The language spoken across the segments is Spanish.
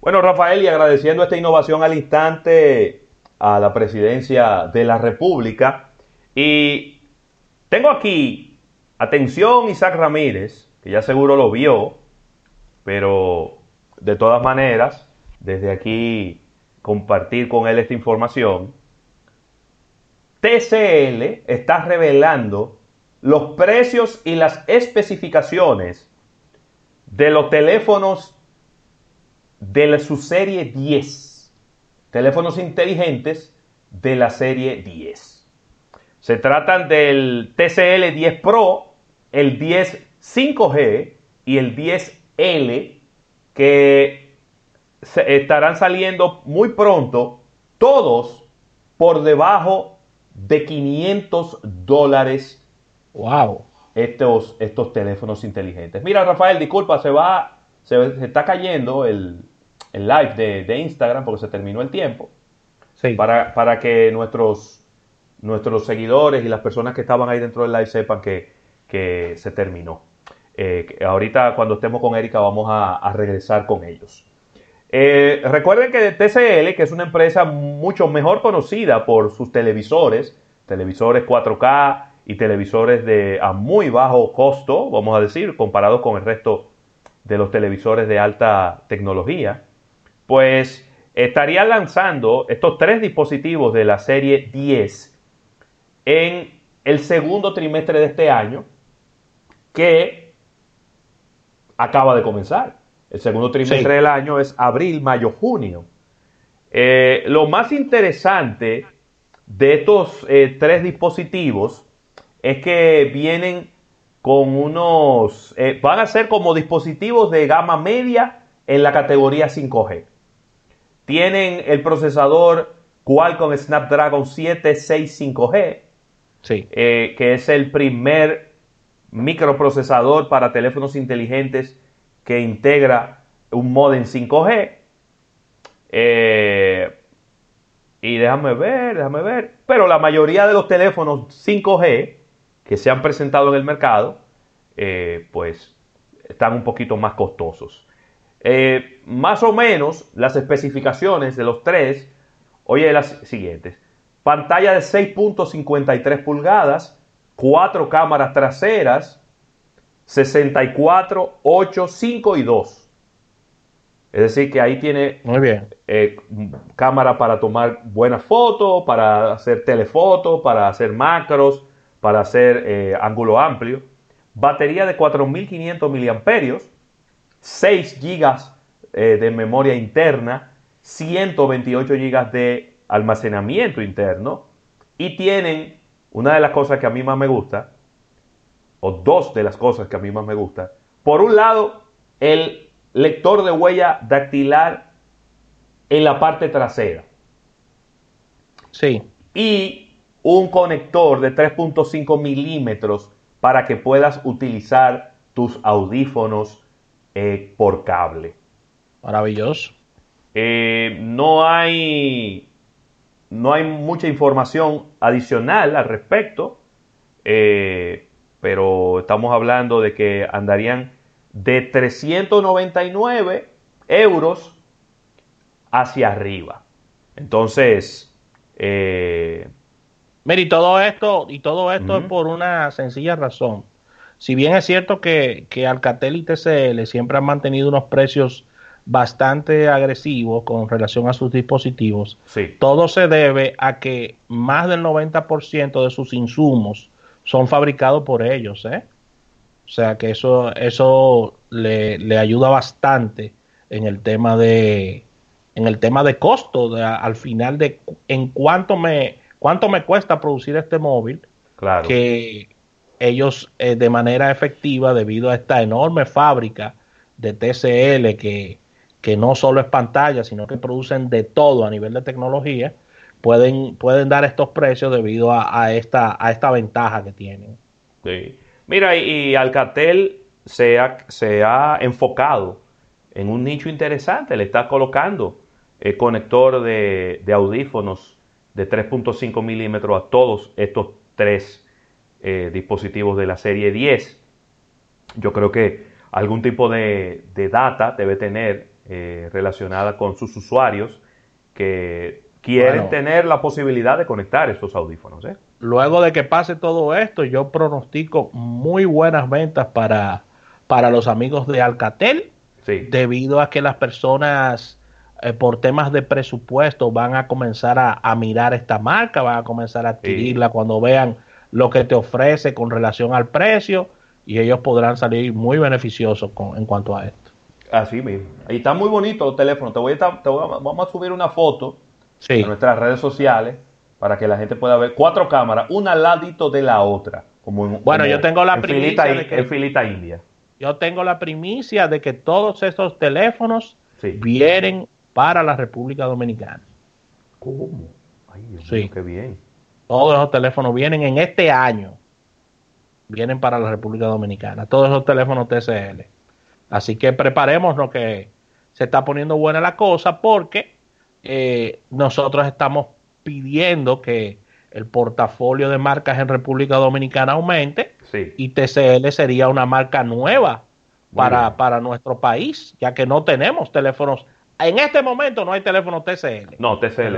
Bueno, Rafael, y agradeciendo esta innovación al instante a la presidencia de la República. Y tengo aquí, atención Isaac Ramírez, que ya seguro lo vio, pero de todas maneras, desde aquí compartir con él esta información. TCL está revelando los precios y las especificaciones de los teléfonos de su serie 10. Teléfonos inteligentes de la serie 10. Se tratan del TCL 10 Pro, el 10 5G y el 10L que estarán saliendo muy pronto, todos por debajo de 500 dólares. Wow. Estos, estos teléfonos inteligentes. Mira, Rafael, disculpa, se va, se, está cayendo el, live de, Instagram porque se terminó el tiempo. Sí. Para, para que nuestros, nuestros seguidores y las personas que estaban ahí dentro del live sepan que, que se terminó. Eh, ahorita cuando estemos con Erika vamos a, regresar con ellos. Eh, recuerden que TCL, que es una empresa mucho mejor conocida por sus televisores, televisores 4K y televisores de a muy bajo costo, vamos a decir, comparados con el resto de los televisores de alta tecnología, pues estaría lanzando estos tres dispositivos de la serie 10 en el segundo trimestre de este año, que acaba de comenzar. El segundo trimestre del año es abril, mayo, junio. Eh, lo más interesante de estos eh, tres dispositivos es que vienen con unos, eh, van a ser como dispositivos de gama media en la categoría 5G. Tienen el procesador Qualcomm Snapdragon 765G, sí. que es el primer microprocesador para teléfonos inteligentes que integra un modem 5G. Eh, y déjame ver, déjame ver. Pero la mayoría de los teléfonos 5G que se han presentado en el mercado, eh, pues están un poquito más costosos. Eh, más o menos las especificaciones de los tres, oye, las siguientes. Pantalla de 6.53 pulgadas, cuatro cámaras traseras, 64, 8, 5 y 2. Es decir, que ahí tiene Muy bien. Eh, cámara para tomar buenas fotos, para hacer telefotos, para hacer macros, para hacer eh, ángulo amplio. Batería de 4500 miliamperios, 6 gigas eh, de memoria interna, 128 gigas de almacenamiento interno y tienen una de las cosas que a mí más me gusta, o dos de las cosas que a mí más me gusta, por un lado, el lector de huella dactilar en la parte trasera. Sí. Y un conector de 3.5 milímetros para que puedas utilizar tus audífonos eh, por cable. Maravilloso. Eh, no hay no hay mucha información adicional al respecto, eh, pero estamos hablando de que andarían de 399 euros hacia arriba. Entonces, eh, Mira, y todo esto, y todo esto es por una sencilla razón. Si bien es cierto que, que Alcatel y TCL siempre han mantenido unos precios bastante agresivo con relación a sus dispositivos. Todo se debe a que más del 90% de sus insumos son fabricados por ellos. ¿eh? O sea que eso, eso le, ayuda bastante en el tema de en el tema de costo, al final de en cuánto me cuánto me cuesta producir este móvil, claro. que ellos eh, de manera efectiva, debido a esta enorme fábrica de TCL que, que no solo es pantalla, sino que producen de todo a nivel de tecnología, pueden, pueden dar estos precios debido a, esta, a esta ventaja que tienen. Sí. Mira, y, Alcatel se ha, se ha enfocado en un nicho interesante, le está colocando el conector de, audífonos de 3.5 milímetros a todos estos tres eh, dispositivos de la serie 10. Yo creo que algún tipo de, de data debe tener eh, relacionada con sus usuarios que quieren tener la posibilidad de conectar estos audífonos. ¿eh? Luego de que pase todo esto, yo pronostico muy buenas ventas para, para los amigos de Alcatel, debido a que las personas eh, por temas de presupuesto van a comenzar a, mirar esta marca, van a comenzar a adquirirla cuando vean lo que te ofrece con relación al precio y ellos podrán salir muy beneficiosos con, en cuanto a esto. Así mismo. Y está muy bonito el teléfono. Te voy a, te vamos a subir una foto en nuestras redes sociales para que la gente pueda ver cuatro cámaras, una al ladito de la otra. Como bueno, yo tengo la primicia de que, filita india. Yo tengo la primicia de que todos estos teléfonos vienen para la República Dominicana. ¿Cómo? Ay, Dios mío, qué bien. Todos esos teléfonos vienen en este año. Vienen para la República Dominicana. Todos esos teléfonos TCL. Así que preparémonos que se está poniendo buena la cosa porque eh, nosotros estamos pidiendo que el portafolio de marcas en República Dominicana aumente y TCL sería una marca nueva para, para, nuestro país, ya que no tenemos teléfonos. En este momento no hay teléfono TCL. No, TCL.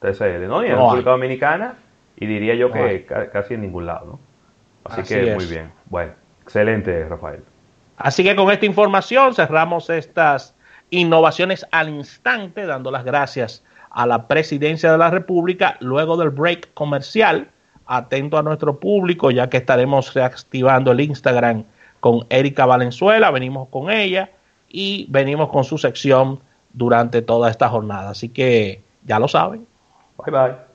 TCL, ¿no? en República Dominicana y diría yo que casi en ningún lado, ¿no? Así, que muy bien. Bueno, excelente, Rafael. Así que con esta información cerramos estas innovaciones al instante, dando las gracias a la presidencia de la República luego del break comercial. Atento a nuestro público, ya que estaremos reactivando el Instagram con Erika Valenzuela, venimos con ella y venimos con su sección durante toda esta jornada. Así que ya lo saben. Bye bye.